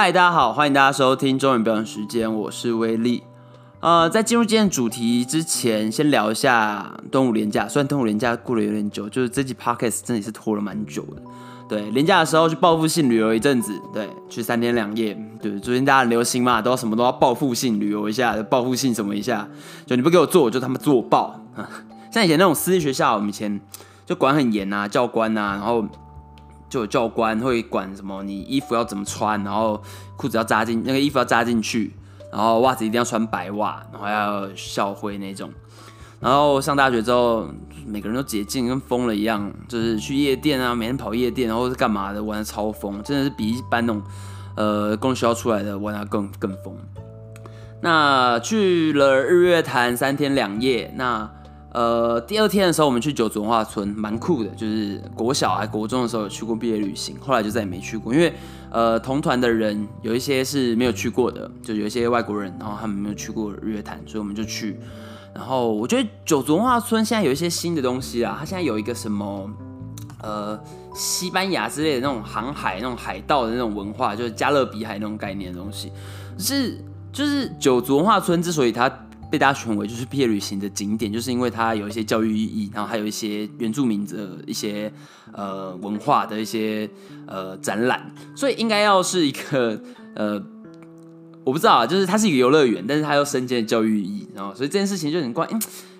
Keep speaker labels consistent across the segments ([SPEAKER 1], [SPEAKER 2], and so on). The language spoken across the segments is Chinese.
[SPEAKER 1] 嗨，大家好，欢迎大家收听中文表演时间，我是威力。呃，在进入今天主题之前，先聊一下端午连假。虽然端午连假过得有点久，就是这集 podcast 真的是拖了蛮久的。对，连假的时候去报复性旅游一阵子，对，去三天两夜。对，最近大家很流行嘛，都要什么都要报复性旅游一下，报复性什么一下，就你不给我做，我就他妈做爆。像以前那种私立学校，我们以前就管很严啊，教官啊，然后。就有教官会管什么，你衣服要怎么穿，然后裤子要扎进那个衣服要扎进去，然后袜子一定要穿白袜，然后要校徽那种。然后上大学之后，每个人都解禁，跟疯了一样，就是去夜店啊，每天跑夜店，然后是干嘛的，玩的超疯，真的是比一般那种呃公学校出来的玩的更更疯。那去了日月潭三天两夜，那。呃，第二天的时候，我们去九族文化村，蛮酷的。就是国小还国中的时候有去过毕业旅行，后来就再也没去过。因为呃，同团的人有一些是没有去过的，就有一些外国人，然后他们没有去过日月潭，所以我们就去。然后我觉得九族文化村现在有一些新的东西啊，它现在有一个什么呃西班牙之类的那种航海、那种海盗的那种文化，就是加勒比海那种概念的东西。是就是九族文化村之所以它。被大家选为就是毕业旅行的景点，就是因为它有一些教育意义，然后还有一些原住民的一些呃文化的一些呃展览，所以应该要是一个呃我不知道啊，就是它是一个游乐园，但是它又身兼教育意义，然后所以这件事情就很怪。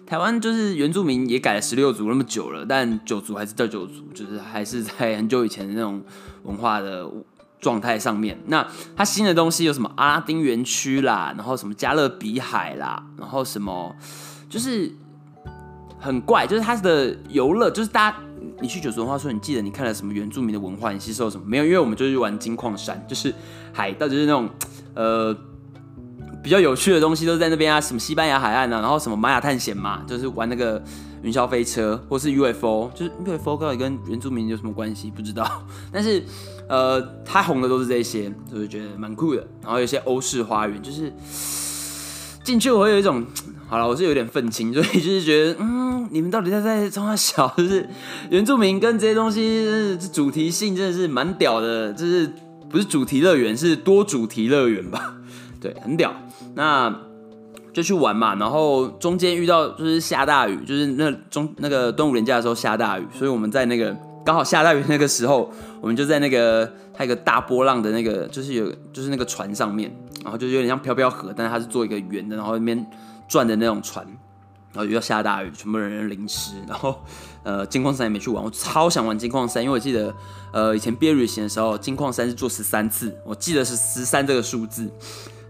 [SPEAKER 1] 台湾就是原住民也改了十六族那么久了，但九族还是叫九族，就是还是在很久以前的那种文化的。状态上面，那它新的东西有什么阿拉丁园区啦，然后什么加勒比海啦，然后什么就是很怪，就是它的游乐，就是大家你去九族文化村，你记得你看了什么原住民的文化，你吸收什么没有？因为我们就是玩金矿山，就是海盗，就是那种呃比较有趣的东西都在那边啊，什么西班牙海岸啊，然后什么玛雅探险嘛，就是玩那个云霄飞车或是 UFO，就是 UFO 到底跟原住民有什么关系？不知道，但是。呃，他红的都是这些，就是觉得蛮酷的。然后有些欧式花园，就是进去我会有一种，好了，我是有点愤青，所以就是觉得，嗯，你们到底在在从小，就是原住民跟这些东西这主题性真的是蛮屌的，就是不是主题乐园，是多主题乐园吧？对，很屌。那就去玩嘛，然后中间遇到就是下大雨，就是那中那个端午连假的时候下大雨，所以我们在那个。刚好下大雨那个时候，我们就在那个它一个大波浪的那个，就是有就是那个船上面，然后就有点像飘飘河，但是它是做一个圆的，然后那边转的那种船，然后又要下大雨，全部人淋湿，然后呃金矿山也没去玩，我超想玩金矿山，因为我记得呃以前毕业旅行的时候，金矿山是做十三次，我记得是十三这个数字，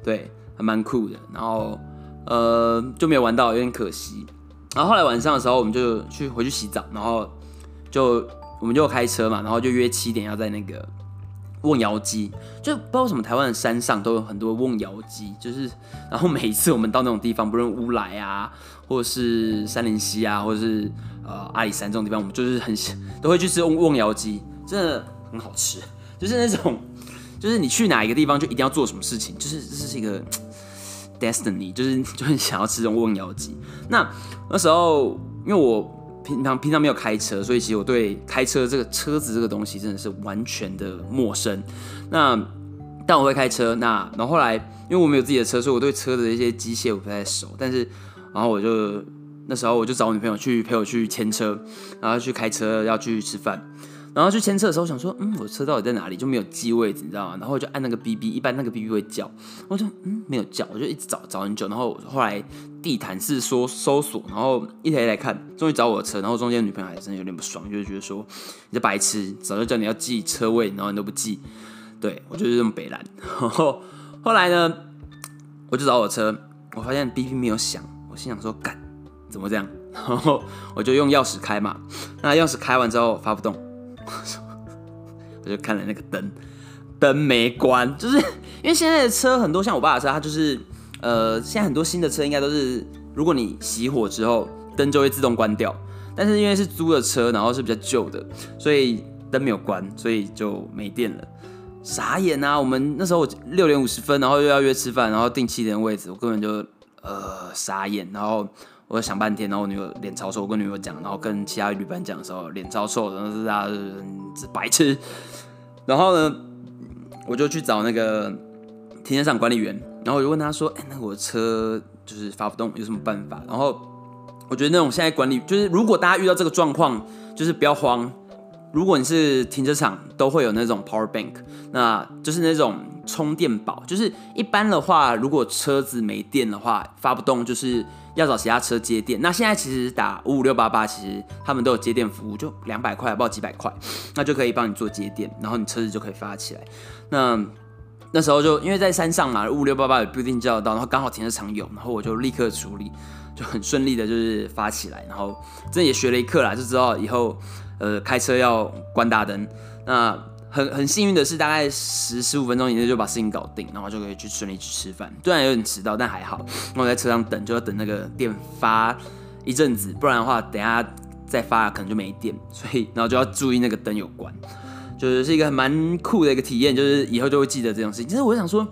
[SPEAKER 1] 对，还蛮酷的，然后呃就没有玩到，有点可惜。然后后来晚上的时候，我们就去回去洗澡，然后就。我们就开车嘛，然后就约七点要在那个瓮窑鸡，就不知道什么台湾的山上都有很多瓮窑鸡，就是然后每次我们到那种地方，不论乌来啊，或者是三林溪啊，或者是呃阿里山这种地方，我们就是很都会去吃瓮瓮窑鸡，真的很好吃，就是那种就是你去哪一个地方就一定要做什么事情，就是这是一个 destiny，就是 就很想要吃这种瓮窑鸡。那那时候因为我。平常平常没有开车，所以其实我对开车这个车子这个东西真的是完全的陌生。那但我会开车，那然后后来因为我没有自己的车，所以我对车的一些机械我不太熟。但是然后我就那时候我就找我女朋友去陪我去牵车，然后去开车要去吃饭。然后去牵车的时候，想说，嗯，我车到底在哪里？就没有机位置，你知道吗？然后我就按那个 B B，一般那个 B B 会叫，我就嗯没有叫，我就一直找找很久。然后后来地毯式搜搜索，然后一台一台看，终于找我的车。然后中间女朋友还真的有点不爽，就是觉得说你这白痴，早就叫你要记车位，然后你都不记。对我就是这么北蓝。然后后来呢，我就找我车，我发现 B B 没有响，我心想说，干怎么这样？然后我就用钥匙开嘛，那钥匙开完之后发不动。我就看了那个灯，灯没关，就是因为现在的车很多，像我爸的车，它就是呃，现在很多新的车应该都是，如果你熄火之后，灯就会自动关掉。但是因为是租的车，然后是比较旧的，所以灯没有关，所以就没电了。傻眼啊！我们那时候六点五十分，然后又要约吃饭，然后订七点位置，我根本就呃傻眼，然后。我想半天，然后我女友脸超臭。我跟女友讲，然后跟其他旅伴讲的时候，脸超臭，然后是啊白痴。然后呢，我就去找那个停车场管理员，然后我就问他说：“哎，那我车就是发不动，有什么办法？”然后我觉得那种现在管理就是，如果大家遇到这个状况，就是不要慌。如果你是停车场，都会有那种 power bank，那就是那种充电宝。就是一般的话，如果车子没电的话，发不动，就是要找其他车接电。那现在其实打五五六八八，其实他们都有接电服务，就两百块，不知道几百块，那就可以帮你做接电，然后你车子就可以发起来。那那时候就因为在山上嘛，五五六八八也不一定叫得到，然后刚好停车场有，然后我就立刻处理，就很顺利的，就是发起来。然后这也学了一课啦，就知道以后。呃，开车要关大灯，那很很幸运的是，大概十十五分钟以内就把事情搞定，然后就可以去顺利去吃饭。虽然有点迟到，但还好。我在车上等，就要等那个电发一阵子，不然的话，等下再发可能就没电。所以，然后就要注意那个灯有关，就是是一个蛮酷的一个体验，就是以后就会记得这种事情。其实我想说，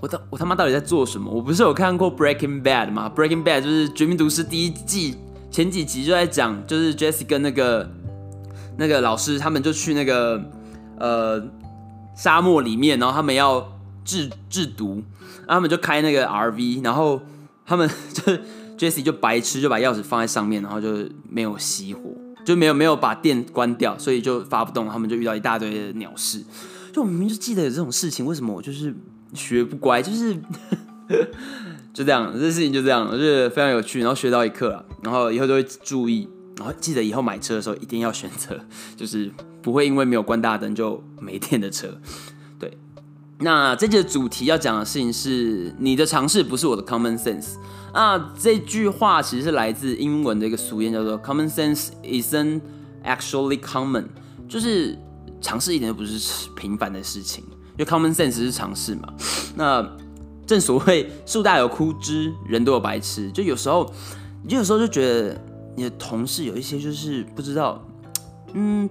[SPEAKER 1] 我他我他妈到底在做什么？我不是有看过 Breaking Bad 吗？Breaking Bad 就是《绝命毒师》第一季。前几集就在讲，就是 Jesse 跟那个那个老师，他们就去那个呃沙漠里面，然后他们要制制毒，然后他们就开那个 RV，然后他们就 Jesse 就白痴，就把钥匙放在上面，然后就没有熄火，就没有没有把电关掉，所以就发不动，他们就遇到一大堆的鸟事。就我明明就记得有这种事情，为什么我就是学不乖，就是。就这样，这事情就这样，我觉得非常有趣，然后学到一课了，然后以后就会注意，然后记得以后买车的时候一定要选择，就是不会因为没有关大灯就没电的车。对，那这节主题要讲的事情是你的尝试不是我的 common sense。那这句话其实是来自英文的一个俗谚，叫做 common sense isn't actually common，就是尝试一点都不是平凡的事情，因为 common sense 是尝试嘛。那正所谓树大有枯枝，人都有白痴。就有时候，你有时候就觉得你的同事有一些就是不知道，嗯，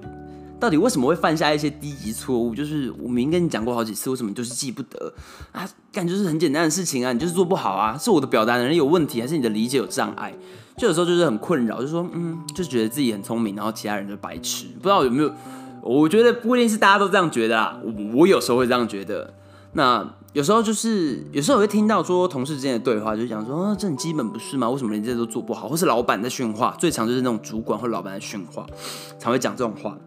[SPEAKER 1] 到底为什么会犯下一些低级错误？就是我明明跟你讲过好几次，为什么就是记不得啊？感觉是很简单的事情啊，你就是做不好啊，是我的表达能力有问题，还是你的理解有障碍？就有时候就是很困扰，就说嗯，就觉得自己很聪明，然后其他人就白痴。不知道有没有？我觉得不一定是大家都这样觉得啊，我我有时候会这样觉得。那有时候就是有时候我会听到说同事之间的对话，就讲说这很基本不是吗？为什么连这都做不好？或是老板在训话，最常就是那种主管或老板在训话，才会讲这种话。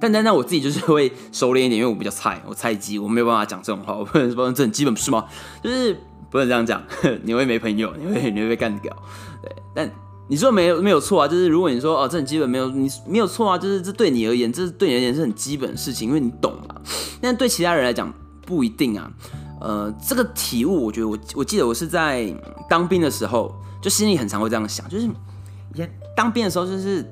[SPEAKER 1] 但但但我自己就是会收敛一点，因为我比较菜，我菜鸡，我没有办法讲这种话。我不能说这很基本不是吗？就是不能这样讲，你会没朋友，你会你会被干掉。对，但你说没有没有错啊，就是如果你说哦这很基本没有你没有错啊，就是这对你而言，这是对你而言是很基本的事情，因为你懂嘛。但对其他人来讲不一定啊。呃，这个体悟，我觉得我我记得我是在当兵的时候，就心里很常会这样想，就是以前当兵的时候，就是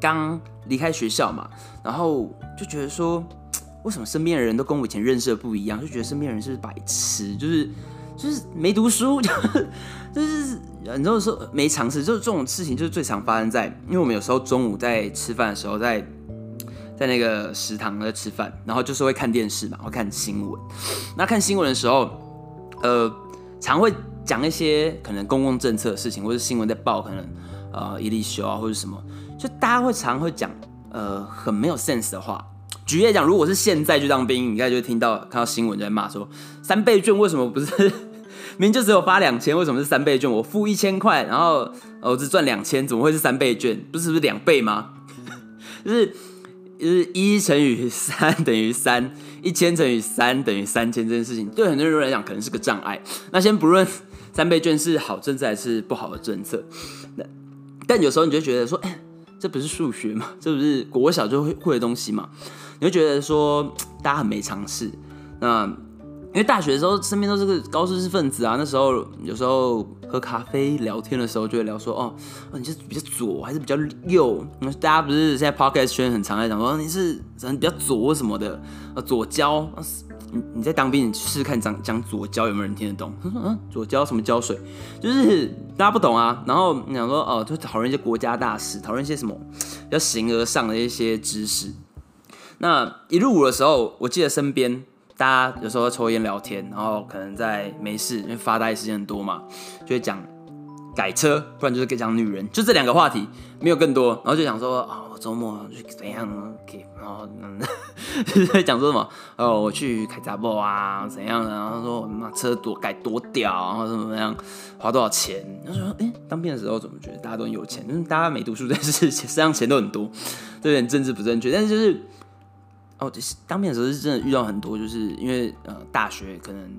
[SPEAKER 1] 刚 离开学校嘛，然后就觉得说，为什么身边的人都跟我以前认识的不一样？就觉得身边人是白痴，就是就是没读书，就是你知道说没尝试，就是这种事情就是最常发生在，因为我们有时候中午在吃饭的时候在。在那个食堂在吃饭，然后就是会看电视嘛，会看新闻。那看新闻的时候，呃，常会讲一些可能公共政策的事情，或者新闻在报，可能呃一例修啊或者什么，就大家会常会讲呃很没有 sense 的话。举例讲，如果是现在去当兵，你应该就会听到看到新闻在骂说，三倍券为什么不是 明明就只有发两千，为什么是三倍券？我付一千块，然后我只赚两千，怎么会是三倍券？不是不是两倍吗？就是。就是一乘以三等于三，一千乘以三等于三千这件事情，对很多人来讲可能是个障碍。那先不论三倍券是好政策还是不好的政策，那但有时候你就觉得说，哎，这不是数学吗？这不是国小就会会的东西吗？你会觉得说大家很没尝试。那因为大学的时候身边都是个高知识分子啊，那时候有时候喝咖啡聊天的时候就会聊说，哦，哦，你是比较左还是比较右？那大家不是现在 podcast 圈很常在讲说你是人比较左什么的，呃，左交，你你在当兵，你试试看讲讲左交有没有人听得懂？他 说嗯，左交什么胶水？就是大家不懂啊。然后你想说，哦，就讨论一些国家大事，讨论一些什么比较形而上的一些知识。那一入伍的时候，我记得身边。大家有时候抽烟聊天，然后可能在没事，因为发呆时间很多嘛，就会讲改车，不然就是讲女人，就这两个话题，没有更多。然后就想说，哦，周末去怎样可以，然后嗯，讲说什么，哦，我去开杂波啊，怎样？然后说我妈车多改多屌，然后怎么怎样，花多少钱？他说，哎，当兵的时候怎么觉得大家都很有钱？就是大家没读书，但是身上钱都很多，有点政治不正确。但是就是，哦，当兵的时候是真的遇到很多，就是因为呃，大学可能。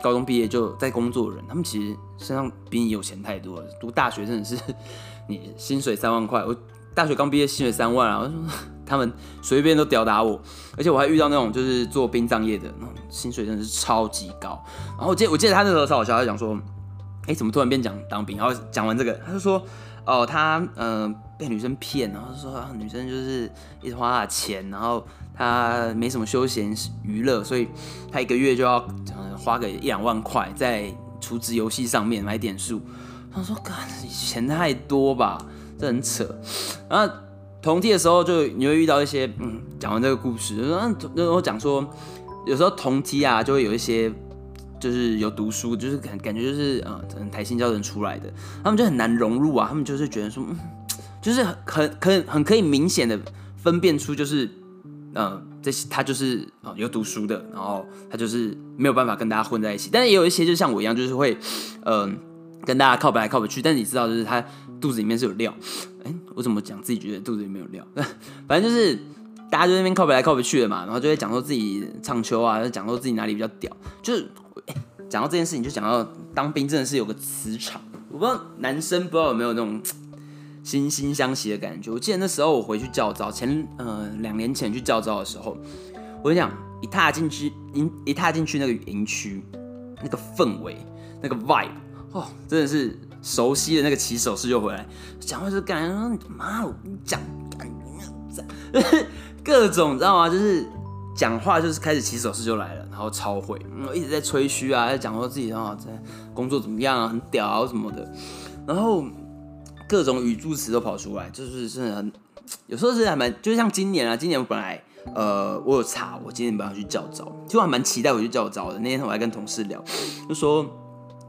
[SPEAKER 1] 高中毕业就在工作的人，他们其实身上比你有钱太多了。读大学真的是，你薪水三万块，我大学刚毕业薪水三万啊，我说 他们随便都吊打我，而且我还遇到那种就是做殡葬业的那种，薪水真的是超级高。然后我记我记得他那时候超好笑，他讲说，哎，怎么突然变讲当兵？然后讲完这个，他就说，哦，他嗯被女生骗，然后说女生就是一直花他的钱，然后。他没什么休闲娱乐，所以他一个月就要花个一两万块在储值游戏上面买点数。他说：“干，钱太多吧，这很扯。”然后同梯的时候，就你会遇到一些，嗯，讲完这个故事，然后我讲说，有时候同梯啊，就会有一些就是有读书，就是感感觉就是呃，可能台新教人出来的，他们就很难融入啊。他们就是觉得说，嗯，就是很很很很可以明显的分辨出就是。嗯，这些他就是啊有读书的，然后他就是没有办法跟大家混在一起。但是也有一些就像我一样，就是会嗯跟大家靠北来靠北去。但是你知道，就是他肚子里面是有料。哎，我怎么讲自己觉得肚子里面有料？反正就是大家就那边靠北来靠北去的嘛，然后就会讲说自己唱秋啊，讲说自己哪里比较屌。就是讲到这件事情，就讲到当兵真的是有个磁场。我不知道男生不知道有没有那种。惺惺相惜的感觉。我记得那时候我回去教招，前呃两年前去教招的时候，我跟你讲，一踏进去，一一踏进去那个营区，那个氛围，那个 vibe，哦，真的是熟悉的那个起手式就回来，讲话就感觉妈，我跟你讲，各种你知道吗？就是讲话就是开始起手式就来了，然后超会，嗯一直在吹嘘啊，在讲说自己啊在工作怎么样啊，很屌啊什么的，然后。各种语助词都跑出来，就是真的很，有时候是还蛮，就像今年啊，今年我本来呃，我有查，我今年本来去教招，其实我还蛮期待我去教招的。那天我还跟同事聊，就说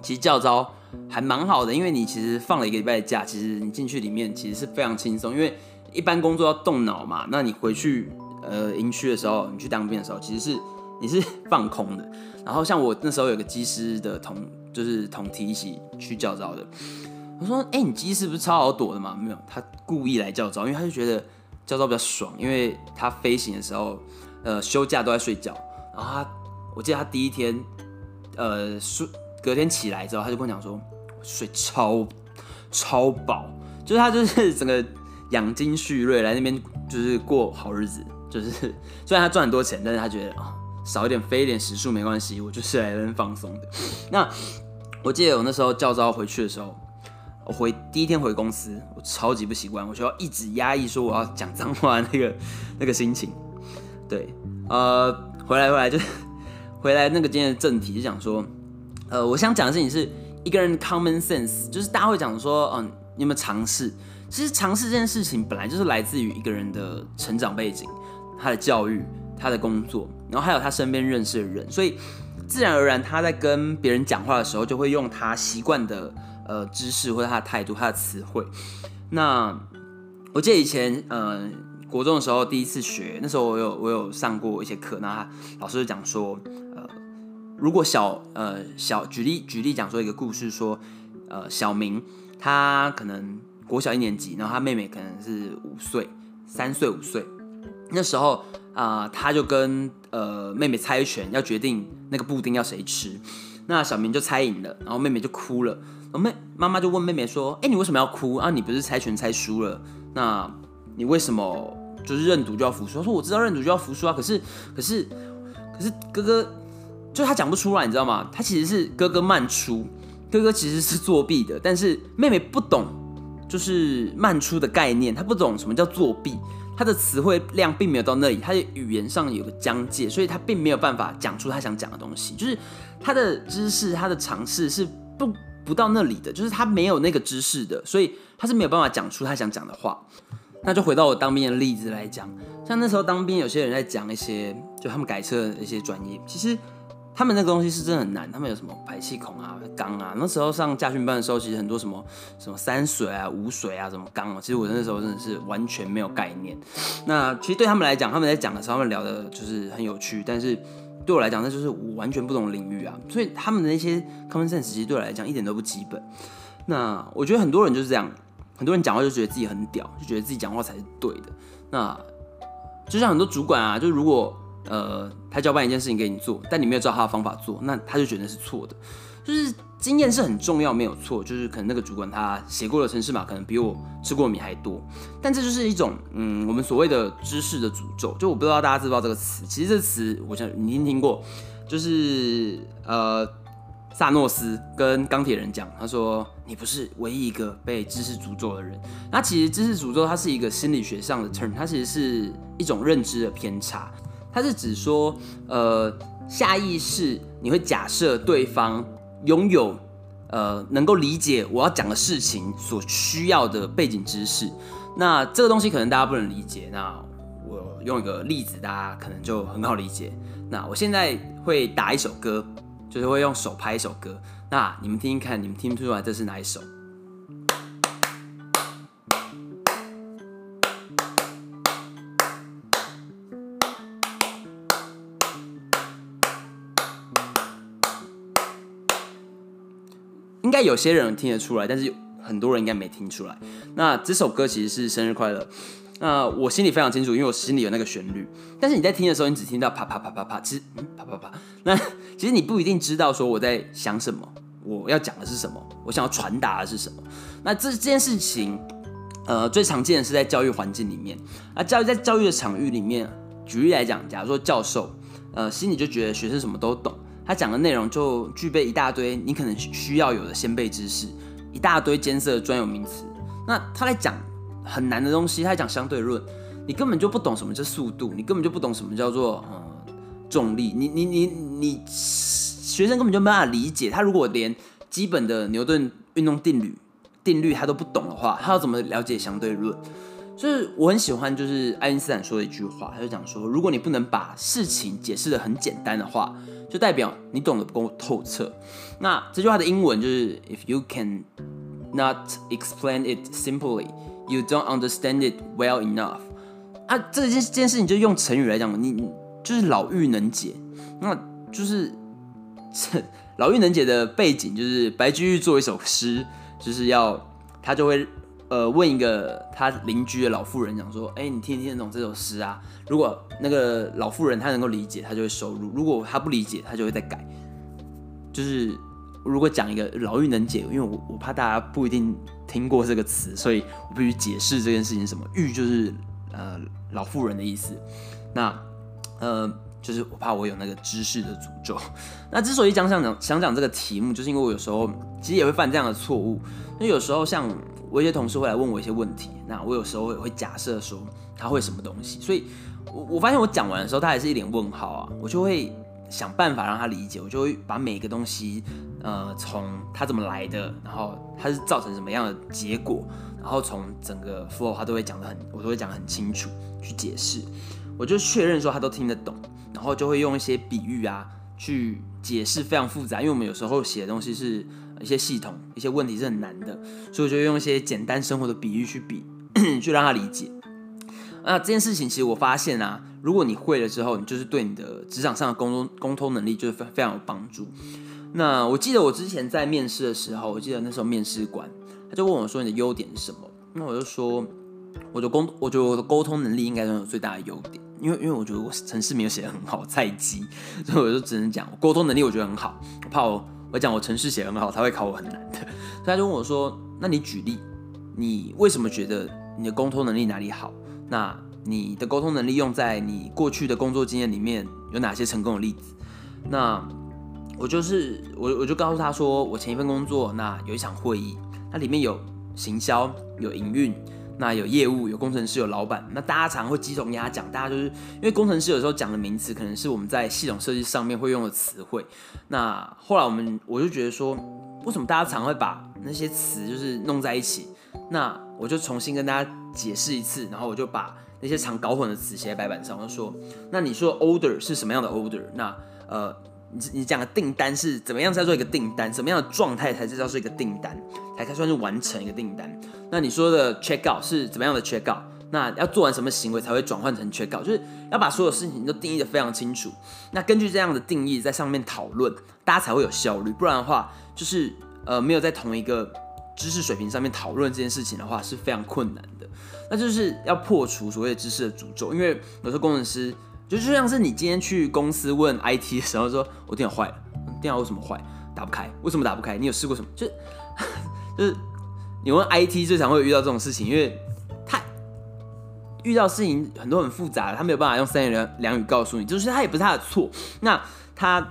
[SPEAKER 1] 其实教招还蛮好的，因为你其实放了一个礼拜的假，其实你进去里面其实是非常轻松，因为一般工作要动脑嘛，那你回去呃营区的时候，你去当兵的时候，其实是你是 放空的。然后像我那时候有个机师的同，就是同提一起去教招的。我说：“哎，你机师不是超好躲的吗？没有，他故意来教招，因为他就觉得教招比较爽，因为他飞行的时候，呃，休假都在睡觉。然后他，我记得他第一天，呃，睡，隔天起来之后，他就跟我讲说，睡超超饱，就是他就是整个养精蓄锐来那边就是过好日子，就是 虽然他赚很多钱，但是他觉得啊，少一点飞一点时数没关系，我就是来那边放松的。那我记得我那时候教招回去的时候。”我回第一天回公司，我超级不习惯，我需要一直压抑说我要讲脏话那个 那个心情。对，呃，回来回来就回来那个今天的正题就讲说，呃，我想讲的事情是一个人 common sense，就是大家会讲说，嗯，你有没有尝试？其实尝试这件事情本来就是来自于一个人的成长背景、他的教育、他的工作，然后还有他身边认识的人，所以自然而然他在跟别人讲话的时候，就会用他习惯的。呃，知识或者他的态度，他的词汇。那我记得以前，呃，国中的时候第一次学，那时候我有我有上过一些课，那老师就讲说，如果小呃小举例举例讲说一个故事，说，呃，小明他可能国小一年级，然后他妹妹可能是五岁，三岁五岁，那时候啊，他就跟呃妹妹猜拳，要决定那个布丁要谁吃，那小明就猜赢了，然后妹妹就哭了。妹妈妈就问妹妹说：“哎，你为什么要哭啊？你不是猜拳猜输了？那你为什么就是认赌就要服输？”他说：“我知道认赌就要服输啊，可是，可是，可是哥哥就他讲不出来，你知道吗？他其实是哥哥慢出，哥哥其实是作弊的，但是妹妹不懂，就是慢出的概念，他不懂什么叫作弊，他的词汇量并没有到那里，他的语言上有个疆界，所以他并没有办法讲出他想讲的东西，就是他的知识，他的尝试是不。”不到那里的，就是他没有那个知识的，所以他是没有办法讲出他想讲的话。那就回到我当兵的例子来讲，像那时候当兵，有些人在讲一些，就他们改车的一些专业，其实他们那个东西是真的很难，他们有什么排气孔啊、缸啊。那时候上驾训班的时候，其实很多什么什么三水啊、五水啊、什么缸啊，其实我那时候真的是完全没有概念。那其实对他们来讲，他们在讲的时候，他们聊的就是很有趣，但是对我来讲，那就是我完全不懂领域啊。所以他们的那些 common sense 其实对我来讲一点都不基本。那我觉得很多人就是这样，很多人讲话就觉得自己很屌，就觉得自己讲话才是对的。那就像很多主管啊，就如果呃，他交办一件事情给你做，但你没有照他的方法做，那他就觉得是错的。就是经验是很重要，没有错。就是可能那个主管他写过的城市码，可能比我吃过米还多。但这就是一种嗯，我们所谓的知识的诅咒。就我不知道大家知不知道这个词？其实这词，我想你听听过，就是呃，萨诺斯跟钢铁人讲，他说你不是唯一一个被知识诅咒的人。那其实知识诅咒它是一个心理学上的 term，它其实是一种认知的偏差。它是指说，呃，下意识你会假设对方拥有，呃，能够理解我要讲的事情所需要的背景知识。那这个东西可能大家不能理解，那我用一个例子，大家可能就很好理解。那我现在会打一首歌，就是会用手拍一首歌。那你们听听看，你们听不出来这是哪一首？应该有些人听得出来，但是很多人应该没听出来。那这首歌其实是生日快乐。那我心里非常清楚，因为我心里有那个旋律。但是你在听的时候，你只听到啪啪啪啪啪，其实嗯啪啪啪。那其实你不一定知道说我在想什么，我要讲的是什么，我想要传达的是什么。那这这件事情，呃，最常见的是在教育环境里面。啊，教育在教育的场域里面，举例来讲，假如说教授，呃，心里就觉得学生什么都懂。他讲的内容就具备一大堆你可能需要有的先辈知识，一大堆艰涩的专有名词。那他来讲很难的东西，他讲相对论，你根本就不懂什么叫速度，你根本就不懂什么叫做呃重力，你你你你学生根本就没办法理解。他如果连基本的牛顿运动定律定律他都不懂的话，他要怎么了解相对论？就是我很喜欢，就是爱因斯坦说的一句话，他就讲说，如果你不能把事情解释的很简单的话。就代表你懂得不够透彻。那这句话的英文就是：If you can not explain it simply, you don't understand it well enough。啊，这件这件事情就用成语来讲，你你就是老妪能解。那就是 老妪能解的背景，就是白居易做一首诗，就是要他就会。呃，问一个他邻居的老妇人，讲说：“哎，你听听得懂这首诗啊？如果那个老妇人她能够理解，她就会收入；如果她不理解，她就会再改。就是如果讲一个老妪能解，因为我我怕大家不一定听过这个词，所以我必须解释这件事情什么。妪就是呃老妇人的意思。那呃就是我怕我有那个知识的诅咒。那之所以讲想讲想讲这个题目，就是因为我有时候其实也会犯这样的错误。那有时候像。我一些同事会来问我一些问题，那我有时候也会假设说他会什么东西，所以我我发现我讲完的时候，他还是一脸问号啊，我就会想办法让他理解，我就会把每个东西，呃，从他怎么来的，然后他是造成什么样的结果，然后从整个 flow 他都会讲的很，我都会讲的很清楚去解释，我就确认说他都听得懂，然后就会用一些比喻啊去解释非常复杂，因为我们有时候写的东西是。一些系统、一些问题是很难的，所以我就用一些简单生活的比喻去比，去让他理解。那这件事情其实我发现啊，如果你会了之后，你就是对你的职场上的沟通沟通能力就是非非常有帮助。那我记得我之前在面试的时候，我记得那时候面试官他就问我说：“你的优点是什么？”那我就说：“我的沟，我觉得我的沟通能力应该拥有最大的优点，因为因为我觉得我城市没有写的很好，菜鸡，所以我就只能讲沟通能力我觉得很好，我怕我。”我讲我程式写很好，他会考我很难的。他就问我说：“那你举例，你为什么觉得你的沟通能力哪里好？那你的沟通能力用在你过去的工作经验里面有哪些成功的例子？”那我就是我我就告诉他说：“我前一份工作那有一场会议，它里面有行销，有营运。”那有业务，有工程师，有老板。那大家常会鸡同鸭讲，大家就是因为工程师有时候讲的名词，可能是我们在系统设计上面会用的词汇。那后来我们我就觉得说，为什么大家常会把那些词就是弄在一起？那我就重新跟大家解释一次，然后我就把那些常搞混的词写在白板上，我就说，那你说 order 是什么样的 order？那呃，你你讲的订单是怎么样才做一个订单？什么样的状态才叫做一个订单？才算是完成一个订单？那你说的 check out 是怎么样的 check out？那要做完什么行为才会转换成 check out？就是要把所有事情都定义的非常清楚。那根据这样的定义在上面讨论，大家才会有效率。不然的话，就是呃没有在同一个知识水平上面讨论这件事情的话，是非常困难的。那就是要破除所谓的知识的诅咒，因为有时候工程师。就就像是你今天去公司问 IT 的时候，说我电脑坏了，电脑为什么坏？打不开，为什么打不开？你有试过什么？就 就是你问 IT 最常会遇到这种事情，因为他遇到事情很多很复杂，他没有办法用三言两两语告诉你，就是他也不是他的错。那他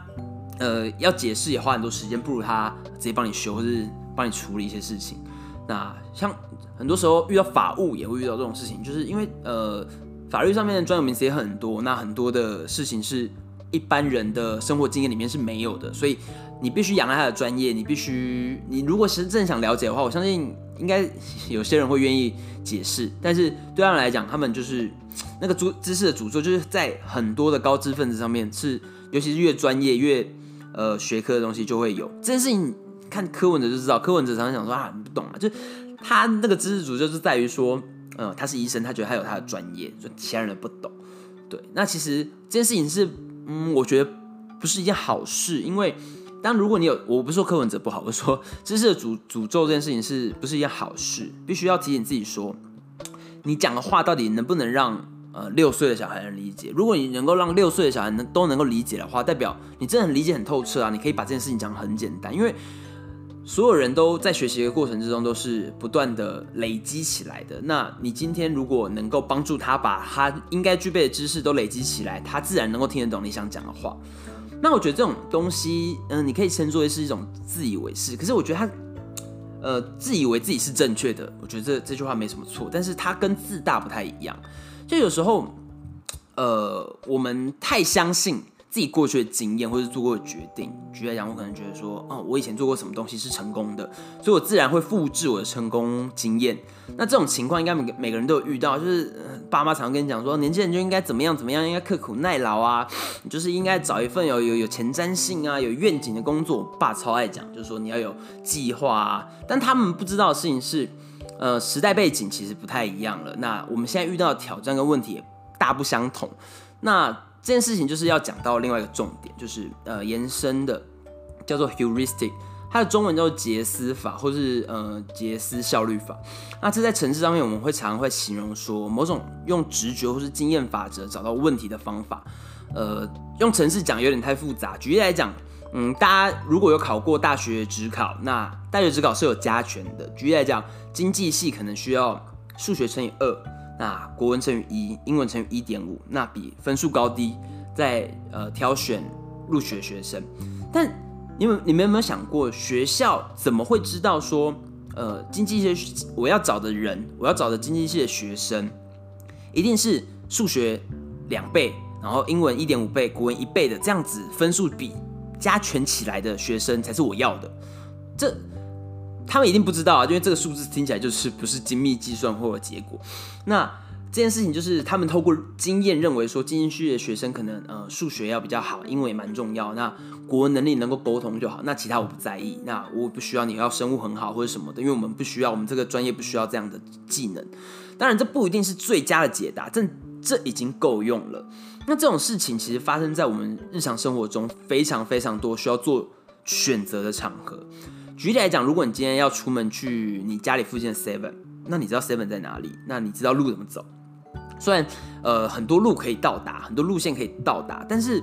[SPEAKER 1] 呃要解释也花很多时间，不如他直接帮你修或是帮你处理一些事情。那像很多时候遇到法务也会遇到这种事情，就是因为呃。法律上面的专有名词也很多，那很多的事情是一般人的生活经验里面是没有的，所以你必须仰赖他的专业，你必须，你如果是真想了解的话，我相信应该有些人会愿意解释，但是对他们来讲，他们就是那个知知识的诅咒，就是在很多的高知分子上面是，尤其是越专业越呃学科的东西就会有这件事情，看柯文哲就知道，柯文哲常常想说啊你不懂啊，就他那个知识诅咒是在于说。嗯，他是医生，他觉得他有他的专业，所以其他人不懂。对，那其实这件事情是，嗯，我觉得不是一件好事，因为当如果你有，我不是说柯文哲不好，我说知识的诅诅咒这件事情是不是一件好事？必须要提醒自己说，你讲的话到底能不能让呃六岁的小孩能理解？如果你能够让六岁的小孩能都能够理解的话，代表你真的很理解很透彻啊！你可以把这件事情讲很简单，因为。所有人都在学习的过程之中，都是不断的累积起来的。那你今天如果能够帮助他把他应该具备的知识都累积起来，他自然能够听得懂你想讲的话。那我觉得这种东西，嗯，你可以称作为是一种自以为是。可是我觉得他，呃，自以为自己是正确的，我觉得这这句话没什么错。但是他跟自大不太一样。就有时候，呃，我们太相信。自己过去的经验或者做过的决定，举例来讲，我可能觉得说，哦，我以前做过什么东西是成功的，所以我自然会复制我的成功经验。那这种情况应该每个每个人都有遇到，就是爸妈常常跟你讲说，年轻人就应该怎么样怎么样，应该刻苦耐劳啊，就是应该找一份有有有前瞻性啊、有愿景的工作。爸超爱讲，就是说你要有计划啊。但他们不知道的事情是，呃，时代背景其实不太一样了。那我们现在遇到的挑战跟问题也大不相同。那这件事情就是要讲到另外一个重点，就是呃延伸的叫做 heuristic，它的中文叫做杰斯法，或是呃杰斯效率法。那这在城市上面，我们会常常会形容说某种用直觉或是经验法则找到问题的方法。呃，用城市讲有点太复杂。举例来讲，嗯，大家如果有考过大学职考，那大学职考是有加权的。举例来讲，经济系可能需要数学乘以二。那国文乘以一，英文乘以一点五，那比分数高低在呃挑选入学学生。但你们你们有没有想过，学校怎么会知道说，呃，经济系我要找的人，我要找的经济系的学生，一定是数学两倍，然后英文一点五倍，国文一倍的这样子分数比加权起来的学生才是我要的？这他们一定不知道啊，因为这个数字听起来就是不是精密计算或者结果。那这件事情就是他们透过经验认为说，经济系的学生可能呃数学要比较好，英文蛮重要。那国文能力能够沟通就好，那其他我不在意。那我不需要你要生物很好或者什么的，因为我们不需要，我们这个专业不需要这样的技能。当然，这不一定是最佳的解答，这这已经够用了。那这种事情其实发生在我们日常生活中非常非常多需要做选择的场合。举例来讲，如果你今天要出门去你家里附近的 Seven，那你知道 Seven 在哪里？那你知道路怎么走？虽然呃很多路可以到达，很多路线可以到达，但是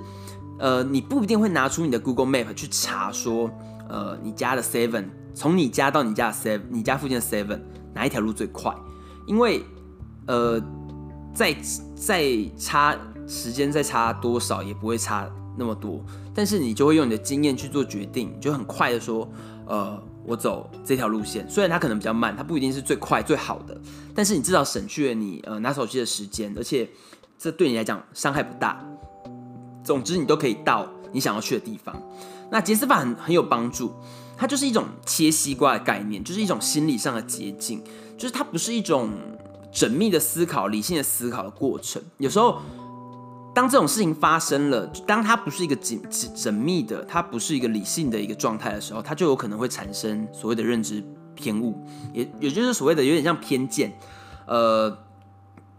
[SPEAKER 1] 呃你不一定会拿出你的 Google Map 去查说，呃你家的 Seven 从你家到你家的 Seven，你家附近的 Seven 哪一条路最快？因为呃再再差时间再差多少也不会差那么多，但是你就会用你的经验去做决定，就很快的说。呃，我走这条路线，虽然它可能比较慢，它不一定是最快最好的，但是你至少省去了你呃拿手机的时间，而且这对你来讲伤害不大。总之，你都可以到你想要去的地方。那杰斯法很很有帮助，它就是一种切西瓜的概念，就是一种心理上的捷径，就是它不是一种缜密的思考、理性的思考的过程。有时候当这种事情发生了，当它不是一个紧紧缜密的，它不是一个理性的一个状态的时候，它就有可能会产生所谓的认知偏误，也也就是所谓的有点像偏见。呃，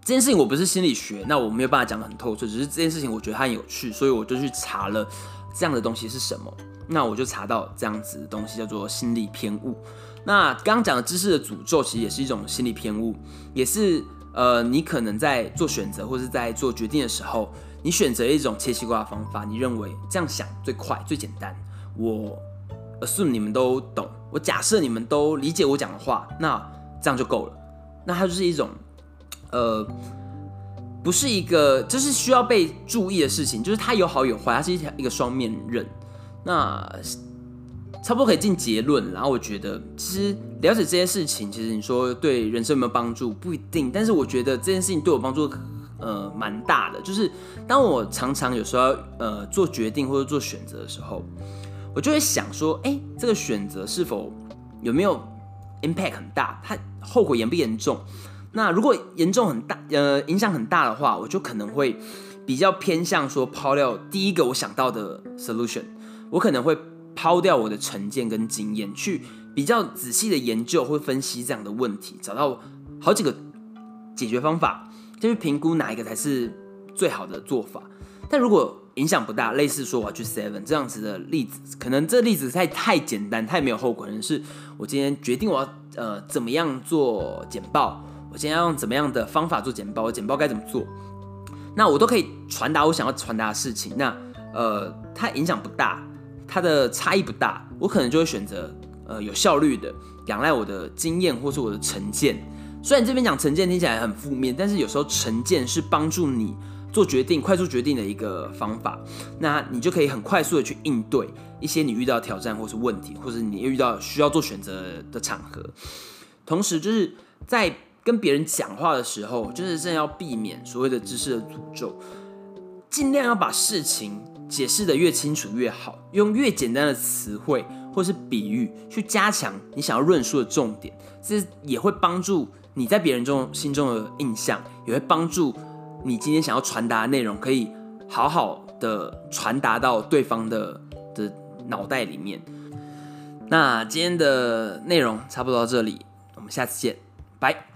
[SPEAKER 1] 这件事情我不是心理学，那我没有办法讲的很透彻，只是这件事情我觉得它很有趣，所以我就去查了这样的东西是什么。那我就查到这样子的东西叫做心理偏误。那刚刚讲的知识的诅咒，其实也是一种心理偏误，也是呃，你可能在做选择或是在做决定的时候，你选择一种切西瓜的方法，你认为这样想最快最简单。我 assume 你们都懂，我假设你们都理解我讲的话，那这样就够了。那它就是一种呃，不是一个，就是需要被注意的事情，就是它有好有坏，它是一条一个双面刃。那差不多可以进结论，然后我觉得其实了解这些事情，其实你说对人生有没有帮助不一定，但是我觉得这件事情对我帮助呃蛮大的。就是当我常常有时候呃做决定或者做选择的时候，我就会想说，哎，这个选择是否有没有 impact 很大，它后果严不严重？那如果严重很大，呃影响很大的话，我就可能会比较偏向说抛掉第一个我想到的 solution，我可能会。抛掉我的成见跟经验，去比较仔细的研究或分析这样的问题，找到好几个解决方法，就去评估哪一个才是最好的做法。但如果影响不大，类似说我要去 Seven 这样子的例子，可能这例子太太简单，太没有后果。可能是我今天决定我要呃怎么样做简报，我今天要用怎么样的方法做简报，我简报该怎么做，那我都可以传达我想要传达的事情。那呃，它影响不大。它的差异不大，我可能就会选择呃有效率的，仰赖我的经验或是我的成见。虽然这边讲成见听起来很负面，但是有时候成见是帮助你做决定、快速决定的一个方法。那你就可以很快速的去应对一些你遇到挑战或是问题，或者你遇到需要做选择的场合。同时，就是在跟别人讲话的时候，就是真的要避免所谓的知识的诅咒，尽量要把事情。解释的越清楚越好，用越简单的词汇或是比喻去加强你想要论述的重点，这也会帮助你在别人中心中的印象，也会帮助你今天想要传达的内容可以好好的传达到对方的的脑袋里面。那今天的内容差不多到这里，我们下次见，拜。